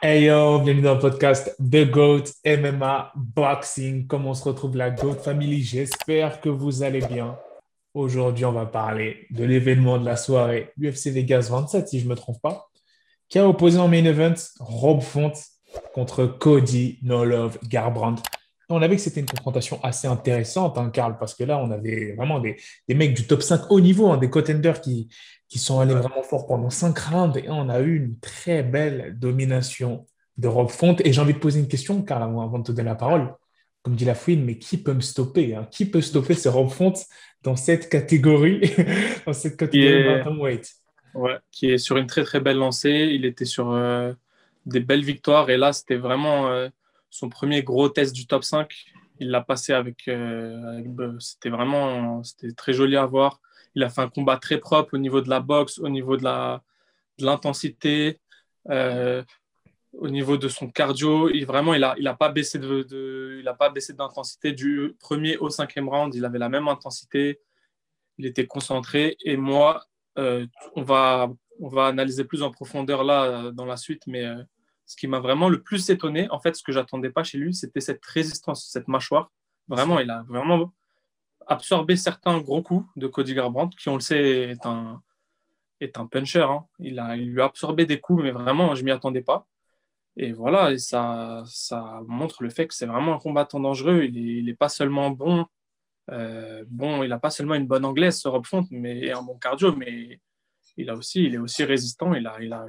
Hey yo, bienvenue dans le podcast The GOAT MMA Boxing. Comment on se retrouve la GOAT Family J'espère que vous allez bien. Aujourd'hui, on va parler de l'événement de la soirée UFC Vegas 27, si je ne me trompe pas, qui a opposé en main event Rob Font contre Cody No Love Garbrandt. On a vu que c'était une confrontation assez intéressante, hein, Karl, parce que là, on avait vraiment des, mecs du top 5 haut niveau, hein, des contenders qui, qui sont allés vraiment fort pendant 5 rounds. Et on a eu une très belle domination de Rob Font. Et j'ai envie de poser une question, Karl, avant de te donner la parole. Comme dit la fouine, mais qui peut me stopper hein? Qui peut stopper ce Rob Font dans cette catégorie, dans cette catégorie bantamweight? Ouais, qui est sur une très très belle lancée. Il était sur euh, des belles victoires. Et là, c'était vraiment... Euh, son premier gros test du top 5. Il l'a passé avec. Euh, c'était vraiment c'était très joli à voir. Il a fait un combat très propre au niveau de la boxe, au niveau de l'intensité, euh, au niveau de son cardio. Il, vraiment, il n'a il a pas baissé de, d'intensité du premier au cinquième round. Il avait la même intensité. Il était concentré. Et moi, euh, on, va, on va analyser plus en profondeur là dans la suite, mais ce qui m'a vraiment le plus étonné, en fait, ce que j'attendais pas chez lui, c'était cette résistance, cette mâchoire. Vraiment, il a vraiment absorbé certains gros coups de Cody Garbrandt, qui, on le sait, est un, est un puncher. Hein. Il, a, il lui a absorbé des coups, mais vraiment, je m'y attendais pas. Et voilà, ça, ça montre le fait que c'est vraiment un combattant dangereux. Il n'est est pas seulement bon, euh, bon, il n'a pas seulement une bonne anglaise, ce Rob Font, mais un bon cardio, mais il, a aussi, il est aussi résistant. Il a, il a,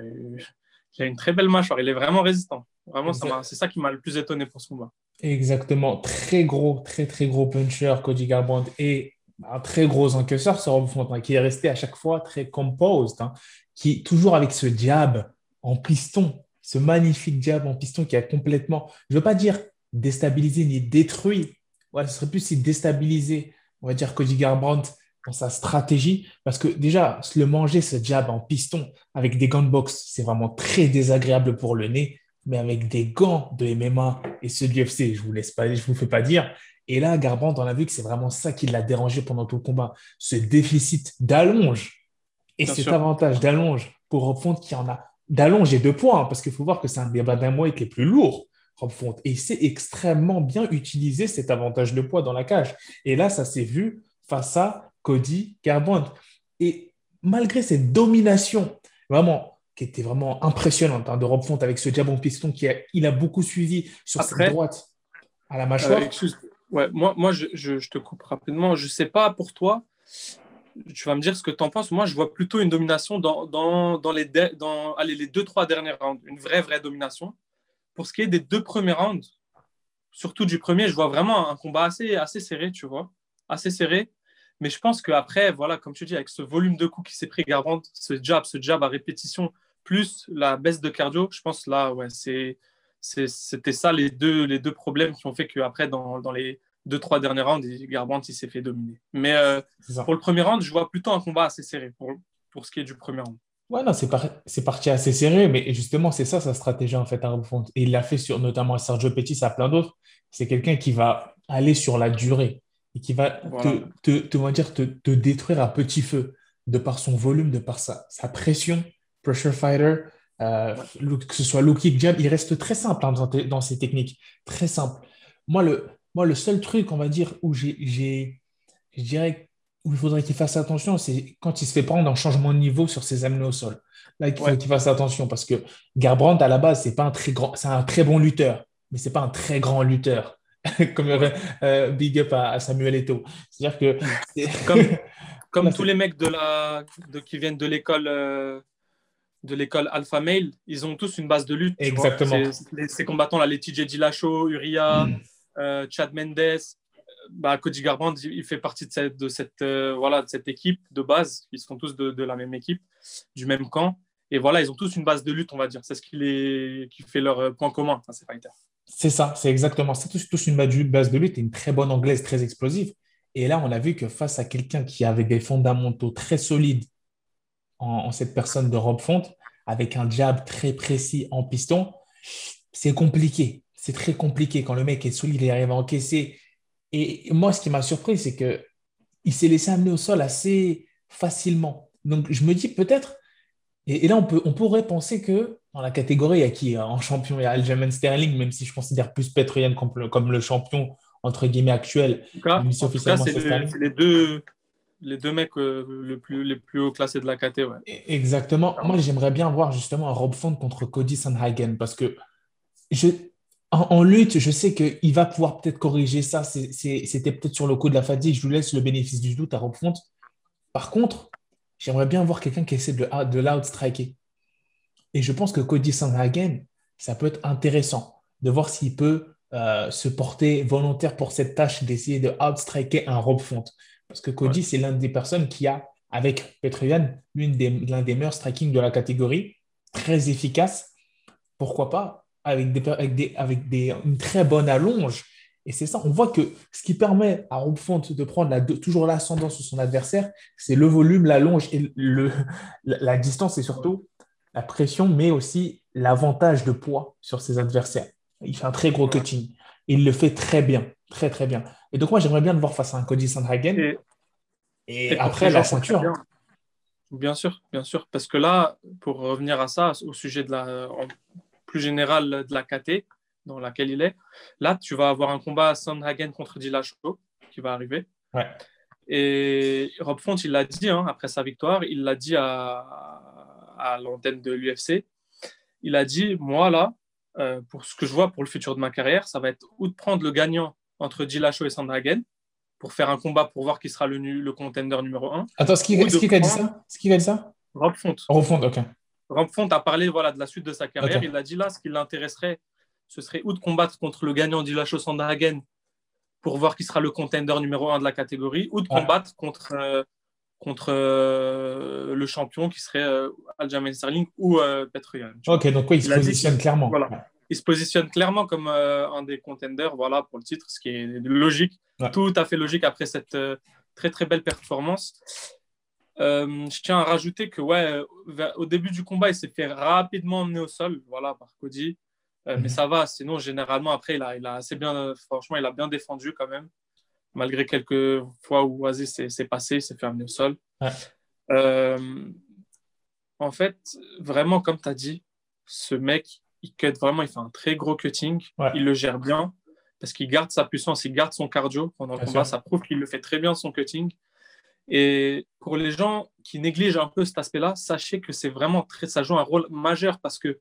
il a une très belle mâchoire. Il est vraiment résistant. Vraiment, c'est ça qui m'a le plus étonné pour ce combat. Exactement. Très gros, très, très gros puncher, Cody Garbrandt. Et un très gros encaisseur, ce Rob Fontaine, qui est resté à chaque fois très composed, hein, qui toujours avec ce jab en piston, ce magnifique jab en piston qui a complètement, je ne veux pas dire déstabilisé ni détruit, ouais, ce serait plus si déstabilisé, on va dire Cody Garbrandt dans sa stratégie. Parce que déjà, le manger, ce jab en piston avec des gants de boxe, c'est vraiment très désagréable pour le nez. Mais avec des gants de MMA et ceux du UFC, je vous laisse pas, je vous fais pas dire. Et là, Garbrandt, on a vu que c'est vraiment ça qui l'a dérangé pendant tout le combat. Ce déficit d'allonge et cet avantage d'allonge pour Rob qui en a d'allonge et de points, parce qu'il faut voir que c'est un des qui est plus lourd. Rob Font. Et il sait extrêmement bien utiliser cet avantage de poids dans la cage. Et là, ça s'est vu face à Cody Garbrandt. Et malgré cette domination, vraiment, qui était vraiment impressionnante hein, de Rob Font avec ce jab en piston qui a, il a beaucoup suivi sur sa droite à la mâchoire. Euh, ouais, moi, moi je, je, te coupe rapidement. Je ne sais pas pour toi, tu vas me dire ce que tu en penses. Moi, je vois plutôt une domination dans, dans, dans les, dans allez, les deux, trois dernières rounds. Une vraie, vraie domination. Pour ce qui est des deux premiers rounds, surtout du premier, je vois vraiment un combat assez, assez serré, tu vois. Assez serré. Mais je pense qu'après, voilà, comme tu dis, avec ce volume de coups qui s'est pris Garbrandt, ce jab, ce jab à répétition, plus la baisse de cardio, je pense là, ouais, c'est, c'était ça les deux, les deux problèmes qui ont fait qu'après, dans, dans les deux, trois derniers rounds, Garbrandt il s'est fait dominer. Mais euh, pour le premier round, je vois plutôt un combat assez serré pour, pour ce qui est du premier round. Ouais, non, c'est, c'est parti assez serré, mais justement, c'est ça sa stratégie en fait. Hein, et il l'a fait sur notamment Sergio Pettis, à plein d'autres. C'est quelqu'un qui va aller sur la durée et qui va te, te, dire, te, te, détruire à petit feu de par son volume, de par sa, sa pression, pressure fighter, euh, que ce soit low kick, jab, il reste très simple hein, dans, dans, ces techniques, très simple. Moi, le, moi, le seul truc, on va dire, où j'ai, je dirais, où il faudrait qu'il fasse attention, c'est quand il se fait prendre en changement de niveau sur ses amenés au sol. Là, il faut qu'il fasse attention parce que Garbrandt, à la base, c'est pas un très grand, c'est un très bon lutteur, mais c'est pas un très grand lutteur. comme euh, big up à, Samuel Eto'o. C'est-à-dire que comme, comme tous les mecs de la, de, qui viennent de l'école euh, de l'école Alpha Male, ils ont tous une base de lutte. Exactement. ces combattants là, les TJ Dillashaw, Uriah, mm. euh, Chad Mendes, bah, Cody Garbrandt, il fait partie de cette, de cette, voilà, de cette équipe de base. Ils sont tous de, de, la même équipe, du même camp. Et voilà, ils ont tous une base de lutte, on va dire. C'est ce qui, les, qui fait leur point commun, ces fighters. C'est ça, c'est exactement ça. Tous, une base de lutte et une très bonne anglaise, très explosive. Et là, on a vu que face à quelqu'un qui avait des fondamentaux très solides en, cette personne de Rob Font, avec un jab très précis en piston, c'est compliqué. C'est très compliqué quand le mec est solide et arrive à encaisser. Et moi, ce qui m'a surpris, c'est que il s'est laissé amener au sol assez facilement. Donc, je me dis peut-être, et, là, on, peut, on pourrait penser que dans la catégorie, il y a qui en champion Il y a Aljamain Sterling, même si je considère plus Petroyan comme, le, comme le champion entre guillemets actuel. En tout cas, c'est les deux, les deux mecs euh, le plus, les plus haut classés de la KT. Ouais. Exactement. Moi, j'aimerais bien voir justement un Rob Font contre Cody Sandhagen parce que je, en, lutte, je sais qu'il va pouvoir peut-être corriger ça. C'était peut-être sur le coup de la fatigue. Je vous laisse le bénéfice du doute à Rob Font. Par contre, j'aimerais bien voir quelqu'un qui essaie de, de l'outstriker. Et je pense que Cody Sandhagen, ça peut être intéressant de voir s'il peut euh, se porter volontaire pour cette tâche d'essayer de outstriker un Rob Font. Parce que Cody, c'est l'une des personnes qui a, avec Petroyan, l'un des, des meilleurs striking de la catégorie, très efficace. Pourquoi pas? Avec, des, avec, des, avec des, une très bonne allonge. Et c'est ça, on voit que ce qui permet à Rob Font de prendre la, toujours l'ascendant sur son adversaire, c'est le volume, l'allonge et le, la, distance et surtout la pression, mais aussi l'avantage de poids sur ses adversaires. Il fait un très gros cutting. Il le fait très bien, très très bien. Et donc, moi, j'aimerais bien le voir face à un Cody Sandhagen. Et, après, la ceinture. Bien. sûr, bien sûr. Parce que là, pour revenir à ça, au sujet de la, plus général de la KT dans laquelle il est, là, tu vas avoir un combat Sandhagen contre Dillashaw qui va arriver. Et Rob Font, il l'a dit hein, après sa victoire, il l'a dit à, à l'antenne de l'UFC. Il a dit Moi, là, euh, pour ce que je vois pour le futur de ma carrière, ça va être ou de prendre le gagnant entre Dillashaw et Sandhagen pour faire un combat pour voir qui sera le, le contender numéro 1. Attends, ce qui, qui, a dit ça? Ce qui a dit ça? Rob Font. Rob Font, ok. Rob Font a parlé voilà, de la suite de sa carrière. Il a dit là, ce qui l'intéresserait, ce serait ou de combattre contre le gagnant Dillashaw Sandhagen pour voir qui sera le contender numéro 1 de la catégorie, ou de combattre contre, euh, contre euh, le champion qui serait euh, Aljamain Sterling ou euh, Petroyan. Ok, donc oui, il, se positionne clairement. Voilà il se positionne clairement comme un des contenders voilà, pour le titre, ce qui est logique, tout à fait logique après cette très très belle performance. Je tiens à rajouter que ouais, au début du combat, il s'est fait rapidement emmener au sol, voilà, par Cody. Mais mhm. ça va, sinon généralement après, il a, il a assez bien, franchement, il a bien défendu quand même, malgré quelques fois où Oasis s'est passé, il s'est fait amener au sol. en fait, vraiment, comme tu as dit, ce mec, il cut vraiment, il fait un très gros cutting. Il le gère bien parce qu'il garde sa puissance, il garde son cardio pendant le combat. Ça prouve qu'il le fait très bien son cutting. Et pour les gens qui négligent un peu cet aspect-là, sachez que c'est vraiment très, ça joue un rôle majeur parce que,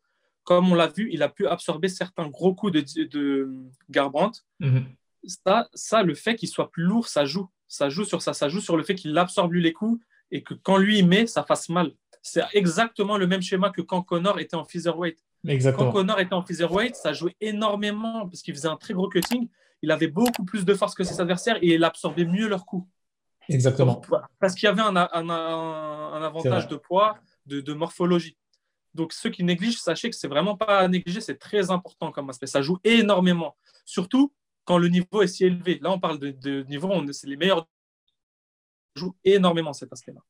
comme on l'a vu, il a pu absorber certains gros coups de, de Garbrandt. Mhm. ça, ça, le fait qu'il soit plus lourd, ça joue. Ça joue sur ça. Ça joue sur le fait qu'il absorbe les coups et que quand lui il met, ça fasse mal. C'est exactement le même schéma que quand Connor était en featherweight. Exactement. Quand Connor était en featherweight, ça jouait énormément parce qu'il faisait un très gros cutting. Il avait beaucoup plus de force que ses adversaires et il absorbait mieux leurs coups. Exactement. Parce qu'il y avait un, avantage de poids, de, morphologie. Donc ceux qui négligent, sachez que c'est vraiment pas à négliger, c'est très important comme aspect. Ça joue énormément, surtout quand le niveau est si élevé. Là, on parle de, de niveau, c'est les meilleurs. Ça joue énormément cet aspect-là.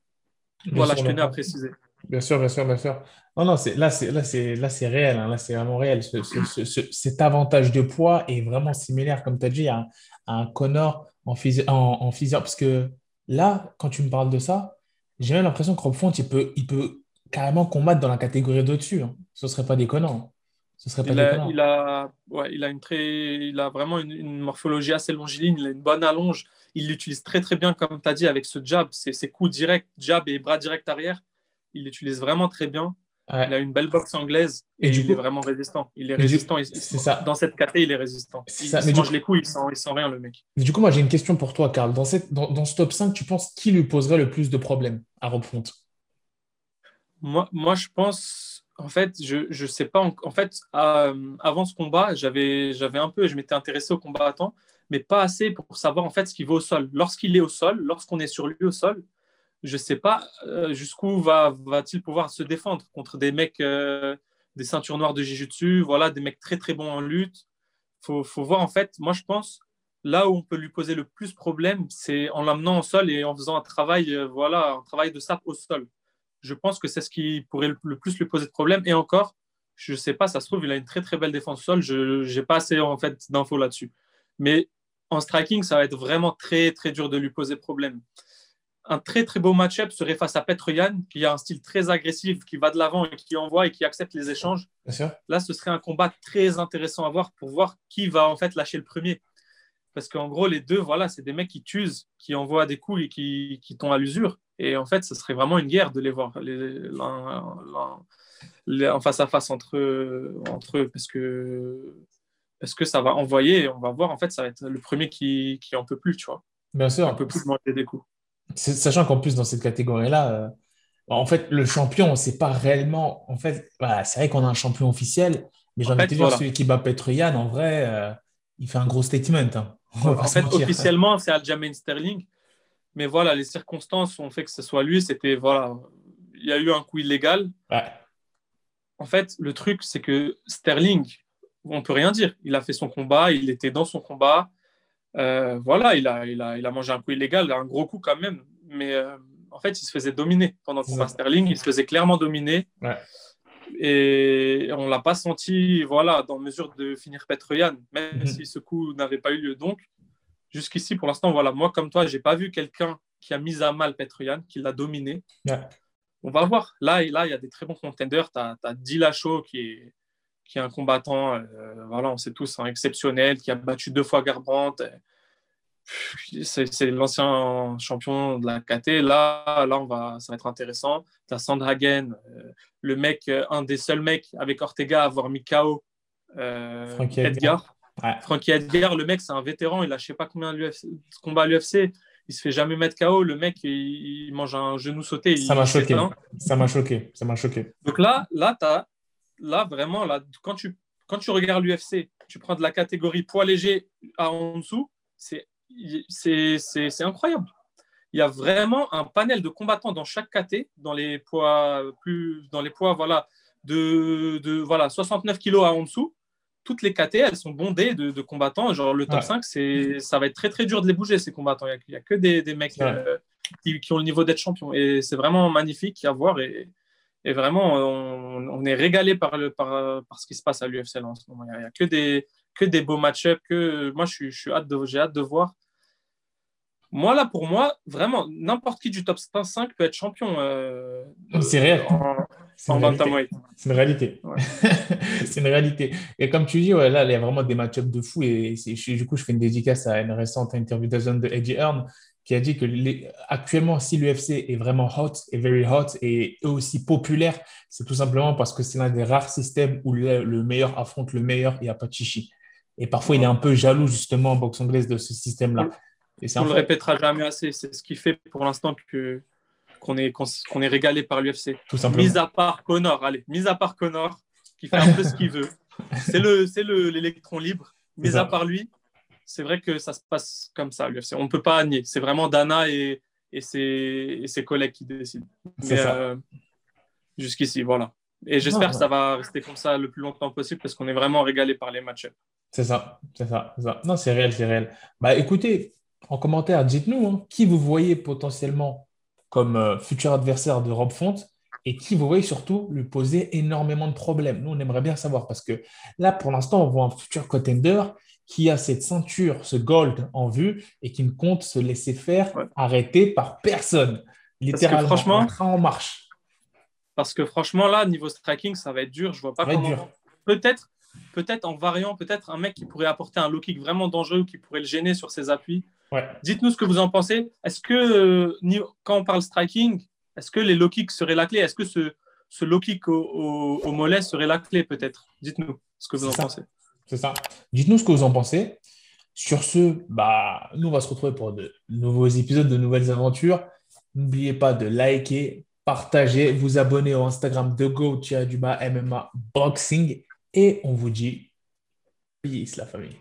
Voilà, je tenais à préciser. Bien sûr, bien sûr, bien sûr. Non, non, là, c'est, là, c'est, là, c'est réel. Hein. là, c'est vraiment réel. cet avantage de poids est vraiment similaire, comme tu as dit, à, un Connor en, physio, en, Parce que là, quand tu me parles de ça, j'ai même l'impression que Rob Font, il peut, il peut carrément combattre dans la catégorie d'au-dessus. Hein. Ce ne serait pas déconnant. Ce serait pas il, a, il, a, ouais, il, a une très, il a vraiment une, morphologie assez longiligne, il a une bonne allonge. Il l'utilise très très bien, comme tu as dit, avec ce jab, ses, ses coups directs, jab et bras directs arrière il l'utilise vraiment très bien. Il a une belle boxe anglaise et, il est vraiment résistant. Il est résistant. ça. Dans cette caté, il est résistant. il se mange les coups, il sent, sent rien, le mec. du coup, moi, j'ai une question pour toi, Karl. Dans, cette, dans, ce top 5, tu penses qui lui poserait le plus de problèmes à Rob moi, moi, je pense, en fait, je ne sais pas. En, fait, avant ce combat, j'avais un peu, je m'étais intéressé au combattant, mais pas assez pour savoir en fait ce qu'il vaut au sol. Lorsqu'il est au sol, lorsqu'on est sur lui au sol, je ne sais pas euh, jusqu'où va, va-t-il pouvoir se défendre contre des mecs, euh, des ceintures noires de Jiu-Jitsu, voilà, des mecs très très bons en lutte. Il faut, voir en fait, moi je pense, là où on peut lui poser le plus problème, c'est en l'amenant au sol et en faisant un travail, euh, voilà, un travail de sape au sol. Je pense que c'est ce qui pourrait le plus lui poser de problème. Et encore, je ne sais pas, ça se trouve, il a une très très belle défense sol. Je n'ai pas assez en fait d'infos là-dessus. Mais en striking, ça va être vraiment très très dur de lui poser problème un très très beau match-up serait face à Petroyan, qui a un style très agressif, qui va de l'avant et qui envoie et qui accepte les échanges. Là, ce serait un combat très intéressant à voir pour voir qui va en fait lâcher le premier. Parce qu'en gros, les deux, voilà, c'est des mecs qui tuent, qui envoient des coups et qui, qui tombent à l'usure. Et en fait, ce serait vraiment une guerre de les voir en face à face entre eux, entre eux parce que parce que ça va envoyer, on va voir, en fait, ça va être le premier qui, qui en peut plus, tu vois. Bien sûr. Un peu plus manger des coups. Sachant qu'en plus, dans cette catégorie-là, euh, en fait, le champion, c'est pas réellement. En fait, c'est vrai qu'on a un champion officiel, mais j'ai envie de dire, celui qui bat Petroyan, en vrai, euh, il fait un gros statement. Hein. En fait, officiellement, c'est Aljamain Sterling. Mais voilà, les circonstances ont fait que ce soit lui. C'était, voilà, il y a eu un coup illégal. En fait, le truc, c'est que Sterling, on peut rien dire. Il a fait son combat, il était dans son combat. Euh, voilà, il a, il, a, il a mangé un coup illégal, un gros coup quand même. Mais euh, en fait, il se faisait dominer pendant le combat Sterling. Il se faisait clairement dominer. Et on ne l'a pas senti voilà, dans mesure de finir Petroyan, même mhm. si ce coup n'avait pas eu lieu. Donc, jusqu'ici, pour l'instant, voilà, moi, comme toi, je n'ai pas vu quelqu'un qui a mis à mal Petroyan, qui l'a dominé. On va voir. Là, là, il y a des très bons contenders. Tu as, as Dilacho qui est, qui est un combattant, euh, voilà, on sait tous, un exceptionnel, qui a battu deux fois Garbrandt. C'est l'ancien champion de la KT. Là, là on va, ça va être intéressant. Tu as Sandhagen, euh, le mec, euh, un des seuls mecs avec Ortega à avoir mis KO Frankie Edgar. Frankie Edgar, le mec, c'est un vétéran. Il a je sais pas combien de combats à l'UFC. Il se fait jamais mettre KO. Le mec, il, mange un genou sauté. Ça m'a choqué. Ça m'a choqué. Ça m'a choqué. Donc là, là as là, vraiment, là, quand, tu, quand tu regardes l'UFC, tu prends de la catégorie poids léger à en dessous, c'est incroyable. Il y a vraiment un panel de combattants dans chaque caté, dans les poids, plus, dans les poids voilà, de, de voilà, 69 kg à en dessous. Toutes les KT, elles sont bondées de, de combattants. Genre le top 5, ça va être très très dur de les bouger, ces combattants. Il n'y a, que des, des mecs euh, qui, qui, ont le niveau d'être champion. Et c'est vraiment magnifique à voir. Et, et vraiment, on, est régalé par, le, par, ce qui se passe à l'UFC en ce moment. Il n'y a, que, des, que des beaux match-ups. Que, moi, je, je hâte de, j'ai hâte de voir. Moi, là, pour moi, vraiment, n'importe qui du top 5 peut être champion. Euh, c'est réel. C'est une, une, réalité. c'est une réalité. Et comme tu dis, ouais, là, il y a vraiment des match-ups de fou. Et du coup, je fais une dédicace à une récente interview de zone de Eddie Hearn qui a dit que actuellement, si l'UFC est vraiment hot et very hot et aussi populaire, c'est tout simplement parce que c'est l'un des rares systèmes où le, meilleur affronte le meilleur et a pas de chichi. Et parfois, il est un peu jaloux justement en boxe anglaise de ce système-là. On ne le répétera jamais assez. C'est ce qui fait pour l'instant que qu'on est, qu'on est régalé par l'UFC. Tout simplement. Mis à part Connor, allez, mis à part Connor, qui fait un peu ce qu'il veut. C'est l'électron libre. Mis à part lui, c'est vrai que ça se passe comme ça, l'UFC. On ne peut pas nier. C'est vraiment Dana et, et, ses, ses, collègues qui décident. Mais euh, jusqu'ici, voilà. Et j'espère que ça va rester comme ça le plus longtemps possible parce qu'on est vraiment régalé par les matchs. C'est ça, c'est ça, ça, Non, c'est réel, c'est réel. Bah écoutez, en commentaire, dites-nous hein, qui vous voyez potentiellement comme euh, futur adversaire de Rob Font et qui vous voyez surtout lui poser énormément de problèmes. Nous, on aimerait bien savoir parce que là, pour l'instant, on voit un futur contender qui a cette ceinture, ce gold en vue et qui ne compte se laisser faire arrêter par personne. Littéralement, franchement, en marche. Parce que franchement, là, niveau striking, ça va être dur. Je vois pas comment. Peut-être, peut-être en variant, peut-être un mec qui pourrait apporter un low kick vraiment dangereux ou qui pourrait le gêner sur ses appuis. Dites-nous ce que vous en pensez. Est-ce que euh, quand on parle striking, est-ce que les low kicks seraient la clé? Est-ce que ce, ce low kick au, au mollet serait la clé peut-être? Dites-nous ce que vous en pensez. C'est ça. Dites-nous ce que vous en pensez. Sur ce, bah, nous, on va se retrouver pour de nouveaux épisodes, de nouvelles aventures. N'oubliez pas de liker, partager, vous abonner au Instagram de go du MMA Boxing. Et on vous dit peace, la famille.